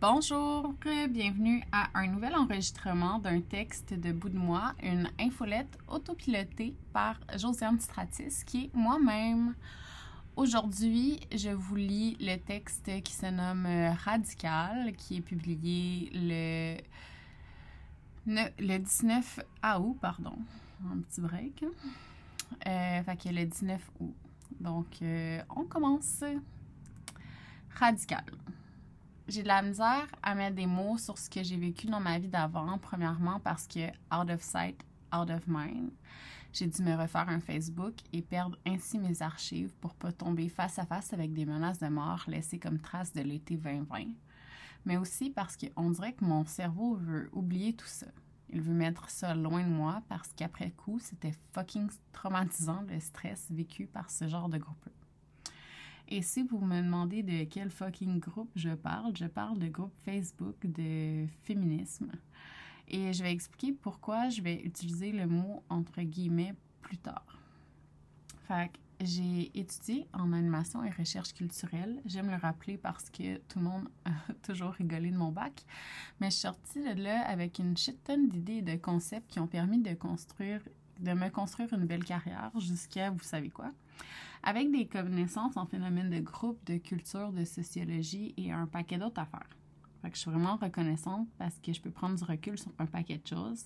Bonjour, bienvenue à un nouvel enregistrement d'un texte de bout de moi, une infolette autopilotée par Josiane Stratis, qui est moi-même. Aujourd'hui, je vous lis le texte qui se nomme Radical, qui est publié le, le 19 août, pardon, un petit break. Euh, fait que le 19 août. Donc, euh, on commence. Radical j'ai de la misère à mettre des mots sur ce que j'ai vécu dans ma vie d'avant, premièrement parce que out of sight, out of mind. J'ai dû me refaire un Facebook et perdre ainsi mes archives pour pas tomber face à face avec des menaces de mort laissées comme trace de l'été 2020. Mais aussi parce qu'on dirait que mon cerveau veut oublier tout ça. Il veut mettre ça loin de moi parce qu'après coup, c'était fucking traumatisant le stress vécu par ce genre de groupe et si vous me demandez de quel fucking groupe je parle, je parle de groupe Facebook de féminisme. Et je vais expliquer pourquoi je vais utiliser le mot entre guillemets plus tard. Fait j'ai étudié en animation et recherche culturelle. J'aime le rappeler parce que tout le monde a toujours rigolé de mon bac. Mais je suis sortie de là avec une shit tonne d'idées et de concepts qui ont permis de construire, de me construire une belle carrière jusqu'à vous savez quoi avec des connaissances en phénomène de groupe, de culture, de sociologie et un paquet d'autres affaires. Fait je suis vraiment reconnaissante parce que je peux prendre du recul sur un paquet de choses.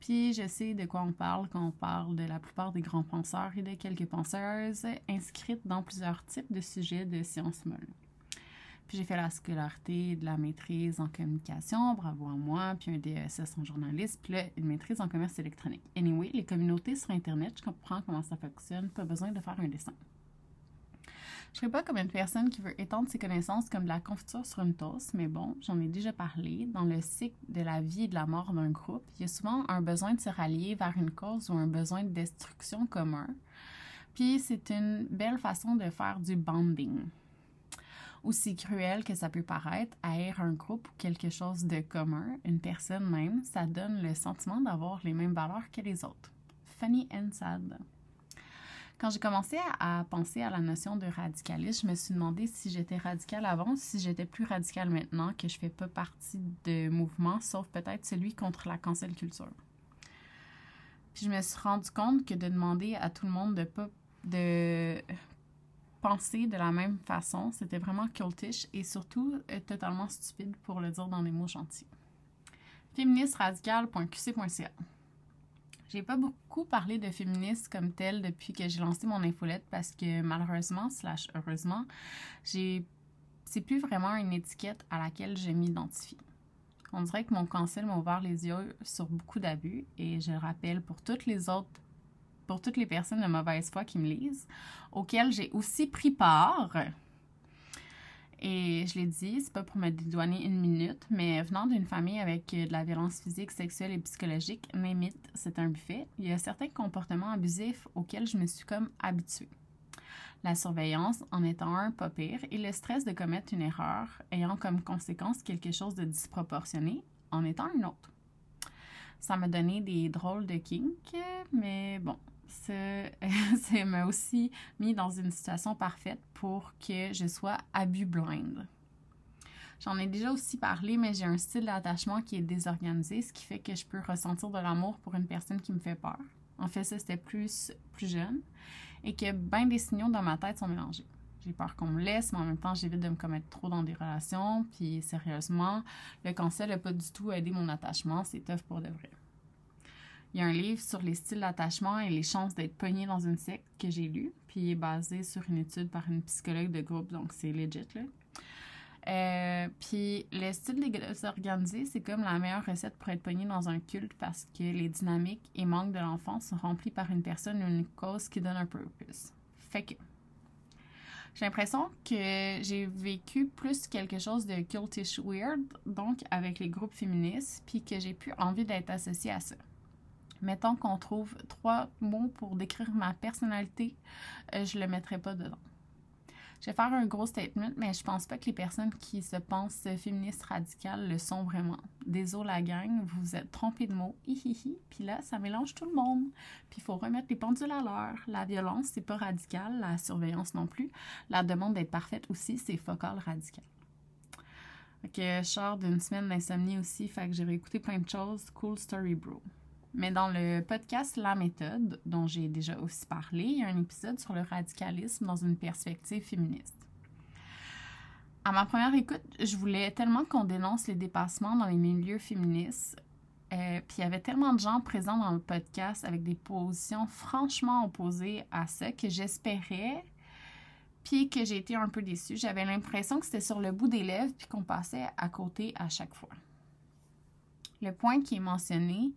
Puis je sais de quoi on parle quand on parle de la plupart des grands penseurs et de quelques penseuses inscrites dans plusieurs types de sujets de sciences molles. Puis j'ai fait la scolarité de la maîtrise en communication, bravo à moi, puis un DSS en journalisme, puis là, une maîtrise en commerce électronique. Anyway, les communautés sur Internet, je comprends comment ça fonctionne, pas besoin de faire un dessin. Je ne serais pas comme une personne qui veut étendre ses connaissances comme de la confiture sur une toast, mais bon, j'en ai déjà parlé. Dans le cycle de la vie et de la mort d'un groupe, il y a souvent un besoin de se rallier vers une cause ou un besoin de destruction commun. Puis c'est une belle façon de faire du bonding aussi cruel que ça peut paraître, haïr un groupe ou quelque chose de commun, une personne même, ça donne le sentiment d'avoir les mêmes valeurs que les autres. Funny and sad. Quand j'ai commencé à, penser à la notion de radicalisme, je me suis demandé si j'étais radicale avant, si j'étais plus radicale maintenant, que je fais pas partie de mouvement, sauf peut-être celui contre la cancel culture. Puis je me suis rendu compte que de demander à tout le monde de pas de penser de la même façon. C'était vraiment cultish et surtout euh, totalement stupide pour le dire dans des mots gentils. Féministeradical.qc.ca J'ai pas beaucoup parlé de féministe comme tel depuis que j'ai lancé mon infolette parce que malheureusement, slash heureusement, c'est plus vraiment une étiquette à laquelle je m'identifie. On dirait que mon cancel m'a ouvert les yeux sur beaucoup d'abus et je le rappelle pour toutes les autres pour toutes les personnes de mauvaise foi qui me lisent, auxquelles j'ai aussi pris part. Et je l'ai dit, c'est pas pour me dédouaner une minute, mais venant d'une famille avec de la violence physique, sexuelle et psychologique, même c'est un buffet, il y a certains comportements abusifs auxquels je me suis comme habituée. La surveillance en étant un pas pire et le stress de commettre une erreur ayant comme conséquence quelque chose de disproportionné en étant une autre. Ça m'a donné des drôles de kinks, mais bon, ça m'a aussi mis dans une situation parfaite pour que je sois abus blind. J'en ai déjà aussi parlé, mais j'ai un style d'attachement qui est désorganisé, ce qui fait que je peux ressentir de l'amour pour une personne qui me fait peur. En fait, ça, c'était plus, plus jeune. Et que bien des signaux dans ma tête sont mélangés. J'ai peur qu'on me laisse, mais en même temps, j'évite de me commettre trop dans des relations. Puis, sérieusement, le cancer n'a pas du tout aidé mon attachement. C'est tough pour de vrai. Il y a un livre sur les styles d'attachement et les chances d'être pogné dans une secte que j'ai lu, puis il est basé sur une étude par une psychologue de groupe, donc c'est legit, là. Euh, puis le style désorganisé, c'est comme la meilleure recette pour être pogné dans un culte parce que les dynamiques et manques de l'enfant sont remplis par une personne ou une cause qui donne un purpose. Fait que j'ai l'impression que j'ai vécu plus quelque chose de cultish weird, donc avec les groupes féministes, puis que j'ai plus envie d'être associée à ça. Mettons qu'on trouve trois mots pour décrire ma personnalité, euh, je le mettrai pas dedans. Je vais faire un gros statement, mais je pense pas que les personnes qui se pensent féministes radicales le sont vraiment. Désolé la gang, vous vous êtes trompé de mots, hihihi, puis là, ça mélange tout le monde. Puis il faut remettre les pendules à l'heure. La violence, c'est pas radical, la surveillance non plus. La demande d'être parfaite aussi, c'est focal radical. que je sors d'une semaine d'insomnie aussi, fait que j'ai réécouté plein de choses. Cool story, bro. Mais dans le podcast La méthode, dont j'ai déjà aussi parlé, il y a un épisode sur le radicalisme dans une perspective féministe. À ma première écoute, je voulais tellement qu'on dénonce les dépassements dans les milieux féministes. Euh, puis il y avait tellement de gens présents dans le podcast avec des positions franchement opposées à ça que j'espérais, puis que j'ai été un peu déçue. J'avais l'impression que c'était sur le bout des lèvres puis qu'on passait à côté à chaque fois. Le point qui est mentionné,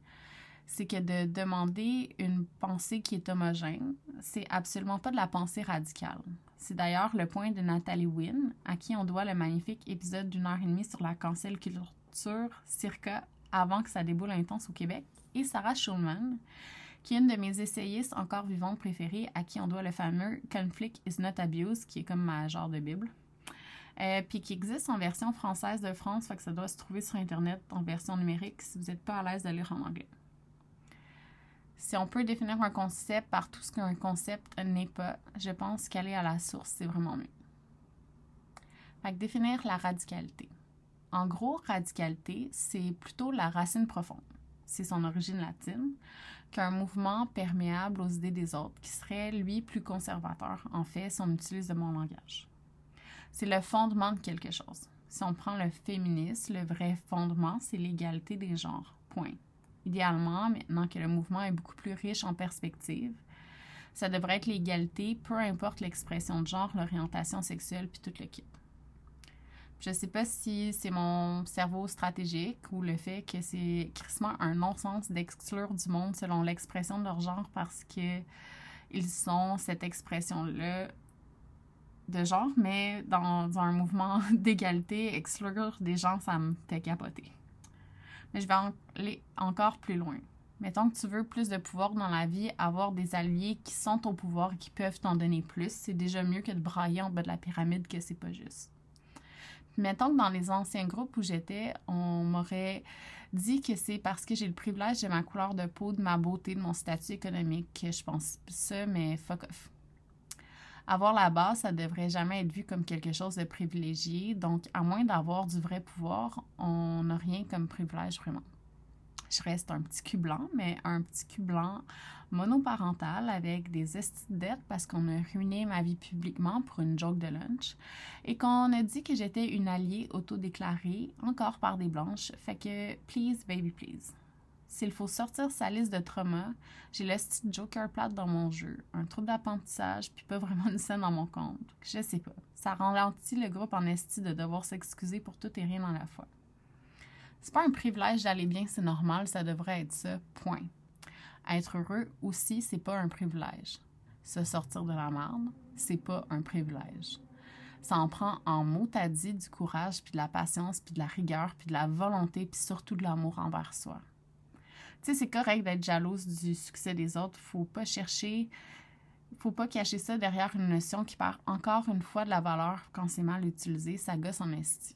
c'est que de demander une pensée qui est homogène, c'est absolument pas de la pensée radicale. C'est d'ailleurs le point de Nathalie Wynne, à qui on doit le magnifique épisode d'une heure et demie sur la cancel culture circa avant que ça déboule intense au Québec, et Sarah Schulman, qui est une de mes essayistes encore vivantes préférées, à qui on doit le fameux Conflict is not abuse, qui est comme ma genre de Bible. Euh, puis qui existe en version française de France, fait que ça doit se trouver sur Internet en version numérique si vous n'êtes pas à l'aise de lire en anglais. Si on peut définir un concept par tout ce qu'un concept n'est pas, je pense qu'aller à la source, c'est vraiment mieux. Fait définir la radicalité. En gros, radicalité, c'est plutôt la racine profonde. C'est son origine latine, qu'un mouvement perméable aux idées des autres, qui serait, lui, plus conservateur, en fait, si on utilise de mon langage. C'est le fondement de quelque chose. Si on prend le féminisme, le vrai fondement, c'est l'égalité des genres. Point. Idéalement, maintenant que le mouvement est beaucoup plus riche en perspectives, ça devrait être l'égalité, peu importe l'expression de genre, l'orientation sexuelle, puis tout le kit. Je sais pas si c'est mon cerveau stratégique ou le fait que c'est crissement un non-sens d'exclure du monde selon l'expression de leur genre parce que ils sont cette expression-là de genre, mais dans un mouvement d'égalité, exclure des gens, ça me fait capoter. Mais je vais aller encore plus loin. Mettons que tu veux plus de pouvoir dans la vie, avoir des alliés qui sont au pouvoir et qui peuvent t'en donner plus, c'est déjà mieux que de brailler en bas de la pyramide que c'est pas juste. mettons que dans les anciens groupes où j'étais, on m'aurait dit que c'est parce que j'ai le privilège de ma couleur de peau, de ma beauté, de mon statut économique que je pense ça, mais fuck off avoir la base, ça devrait jamais être vu comme quelque chose de privilégié. Donc, à moins d'avoir du vrai pouvoir, on n'a rien comme privilège vraiment. Je reste un petit cul blanc, mais un petit cul blanc monoparental avec des dettes parce qu'on a ruiné ma vie publiquement pour une joke de lunch et qu'on a dit que j'étais une alliée autodéclarée, encore par des blanches. Fait que, please, baby, please. S'il faut sortir sa liste de traumas, j'ai le style Joker plate dans mon jeu, un trouble d'apprentissage, puis pas vraiment une scène dans mon compte. Je sais pas. Ça ralentit le groupe en esti de devoir s'excuser pour tout et rien dans la foi. C'est pas un privilège d'aller bien, c'est normal, ça devrait être ça. Point. Être heureux aussi, c'est pas un privilège. Se sortir de la merde, c'est pas un privilège. Ça en prend en mot à dit du courage, puis de la patience, puis de la rigueur, puis de la volonté, puis surtout de l'amour envers soi. Sais, c'est correct d'être jalouse du succès des autres. Faut pas chercher, faut pas cacher ça derrière une notion qui perd encore une fois de la valeur quand c'est mal utilisé. Ça gosse en esti.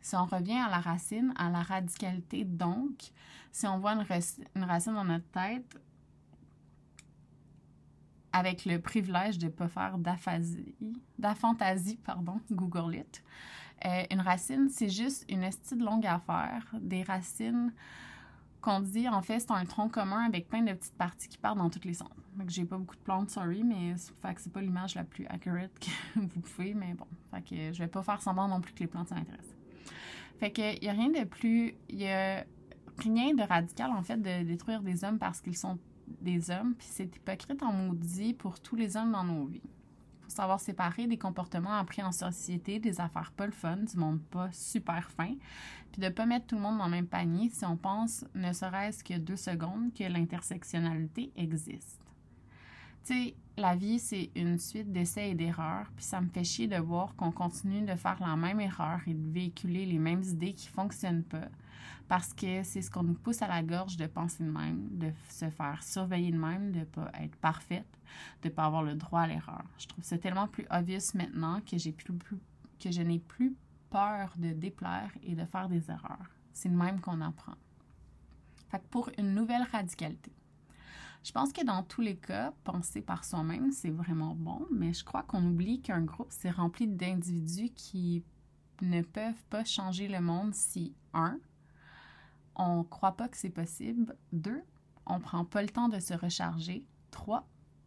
Si on revient à la racine, à la radicalité, donc, si on voit une, racine dans notre tête, avec le privilège de ne pas faire d'aphasie, d'aphantasie, pardon, Google it. Euh, une racine, c'est juste une estie de longue affaire. Des racines qu'on dit, en fait, c'est un tronc commun avec plein de petites parties qui partent dans tous les sens. Donc, j'ai pas beaucoup de plantes, sorry, mais fait c'est pas l'image la plus accurate que vous pouvez, mais bon. Fait que je vais pas faire semblant non plus que les plantes, ça. Fait que y a rien de plus... Y a rien de radical, en fait, de détruire des hommes parce qu'ils sont des hommes, puis c'est hypocrite en maudit pour tous les hommes dans nos vies savoir séparer des comportements appris en société, des affaires pas le fun, du monde pas super fin, puis de pas mettre tout le monde dans le même panier si on pense, ne serait-ce que deux secondes, que l'intersectionnalité existe. Tu sais, la vie, c'est une suite d'essais et d'erreurs, puis ça me fait chier de voir qu'on continue de faire la même erreur et de véhiculer les mêmes idées qui fonctionnent pas, parce que c'est ce qu'on nous pousse à la gorge de penser de même, de se faire surveiller de même, de pas être parfaite, de pas avoir le droit à l'erreur. Je trouve ça tellement plus obvious maintenant que j'ai plus, que je n'ai plus peur de déplaire et de faire des erreurs. C'est le même qu'on apprend. Fait pour une nouvelle radicalité. Je pense que dans tous les cas, penser par soi-même, c'est vraiment bon, mais je crois qu'on oublie qu'un groupe, c'est rempli d'individus qui ne peuvent pas changer le monde si, un, on croit pas que c'est possible, deux, on prend pas le temps de se recharger, trois,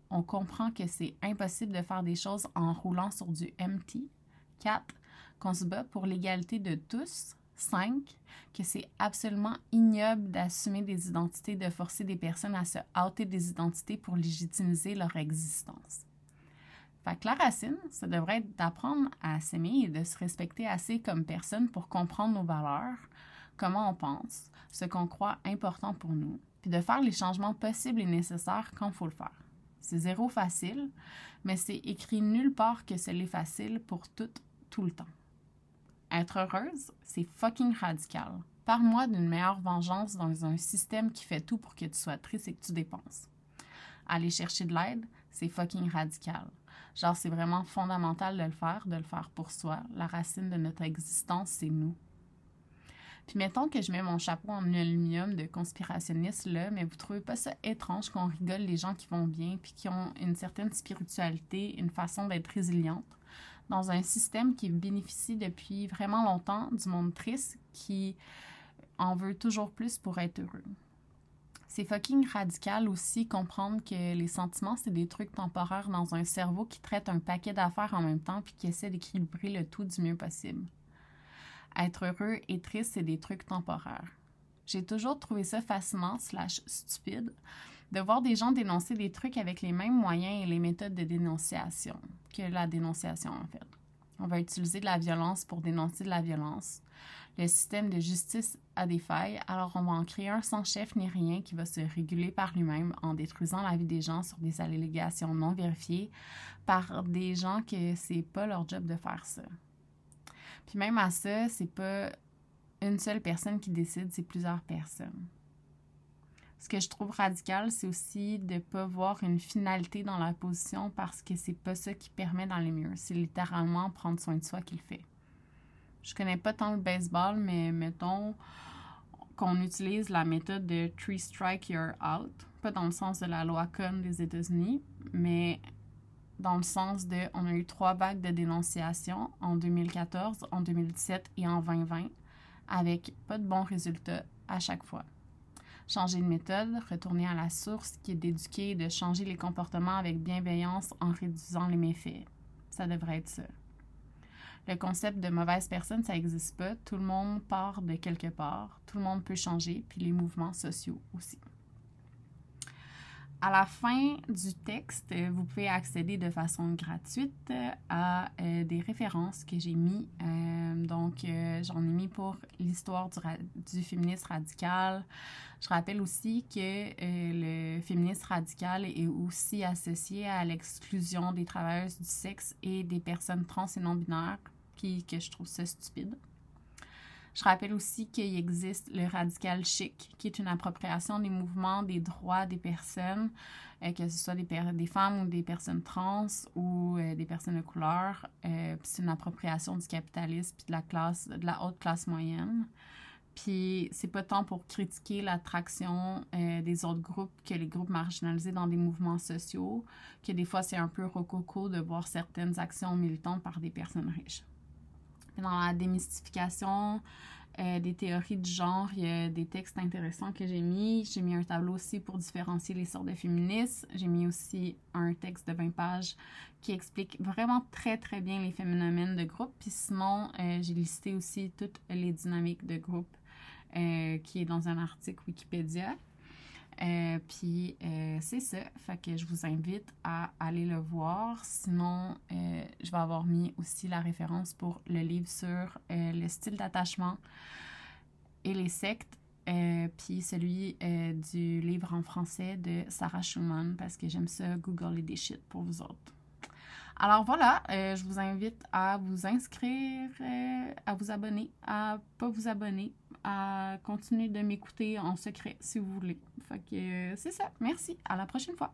on comprend que c'est impossible de faire des choses en roulant sur du MT, quatre, qu'on se bat pour l'égalité de tous, 5. Que c'est absolument ignoble d'assumer des identités, de forcer des personnes à se hâter des identités pour légitimiser leur existence. Fait que la racine, ça devrait être d'apprendre à s'aimer et de se respecter assez comme personne pour comprendre nos valeurs, comment on pense, ce qu'on croit important pour nous, puis de faire les changements possibles et nécessaires quand il faut le faire. C'est zéro facile, mais c'est écrit nulle part que c'est l'est facile pour tout, tout le temps. Être heureuse, c'est fucking radical. Parle-moi d'une meilleure vengeance dans un système qui fait tout pour que tu sois triste et que tu dépenses. Aller chercher de l'aide, c'est fucking radical. Genre, c'est vraiment fondamental de le faire, de le faire pour soi. La racine de notre existence, c'est nous. Puis mettons que je mets mon chapeau en aluminium de conspirationniste là, mais vous trouvez pas ça étrange qu'on rigole les gens qui vont bien puis qui ont une certaine spiritualité, une façon d'être résiliente? dans un système qui bénéficie depuis vraiment longtemps du monde triste qui en veut toujours plus pour être heureux. C'est fucking radical aussi comprendre que les sentiments, c'est des trucs temporaires dans un cerveau qui traite un paquet d'affaires en même temps puis qui essaie d'équilibrer le tout du mieux possible. Être heureux et triste, c'est des trucs temporaires. J'ai toujours trouvé ça fascinant slash stupide de voir des gens dénoncer des trucs avec les mêmes moyens et les méthodes de dénonciation que la dénonciation, en fait. On va utiliser de la violence pour dénoncer de la violence. Le système de justice a des failles, alors on va en créer un sans chef ni rien qui va se réguler par lui-même en détruisant la vie des gens sur des allégations non vérifiées par des gens que c'est pas leur job de faire ça. Puis même à ça, c'est pas une seule personne qui décide, c'est plusieurs personnes. Ce que je trouve radical, c'est aussi de ne pas voir une finalité dans la position parce que c'est pas ça qui permet dans les murs. C'est littéralement prendre soin de soi qui le fait. Je connais pas tant le baseball, mais mettons qu'on utilise la méthode de Three Strike You're Out. Pas dans le sens de la loi Con des États-Unis, mais dans le sens de on a eu trois vagues de dénonciation en 2014, en 2017 et en 2020 avec pas de bons résultats à chaque fois changer de méthode, retourner à la source qui est d'éduquer de changer les comportements avec bienveillance en réduisant les méfaits. Ça devrait être ça. Le concept de mauvaise personne, ça n'existe pas. Tout le monde part de quelque part. Tout le monde peut changer, puis les mouvements sociaux aussi. À la fin du texte, vous pouvez accéder de façon gratuite à euh, des références que j'ai mis. Euh, donc, euh, j'en ai mis pour l'histoire du, du, féminisme radical. Je rappelle aussi que le féminisme radical est aussi associé à l'exclusion des travailleuses du sexe et des personnes trans et non-binaires, qui, que je trouve ça stupide. Je rappelle aussi qu'il existe le radical chic, qui est une appropriation des mouvements des droits des personnes, euh, que ce soit des, femmes ou des personnes trans ou euh, des personnes de couleur. Euh, c'est une appropriation du capitalisme puis de la classe, de la haute classe moyenne. Puis c'est pas tant pour critiquer l'attraction des autres groupes que les groupes marginalisés dans des mouvements sociaux, que des fois c'est un peu rococo de voir certaines actions militantes par des personnes riches dans la démystification euh, des théories du genre, il y a des textes intéressants que j'ai mis. J'ai mis un tableau aussi pour différencier les sortes de féministes. J'ai mis aussi un texte de 20 pages qui explique vraiment très très bien les phénomènes de groupe. Puis sinon, euh, j'ai listé aussi toutes les dynamiques de groupe euh, qui est dans un article Wikipédia. Puis c'est ça. Fait que je vous invite à aller le voir. Sinon, euh, je vais avoir mis aussi la référence pour le livre sur le style d'attachement et les sectes. puis celui du livre en français de Sarah Schumann parce que j'aime ça googler des shit pour vous autres. Alors voilà, je vous invite à vous inscrire, à vous abonner, à pas vous abonner, à continuer de m'écouter en secret si vous voulez. Fait que c'est ça. Merci. À la prochaine fois.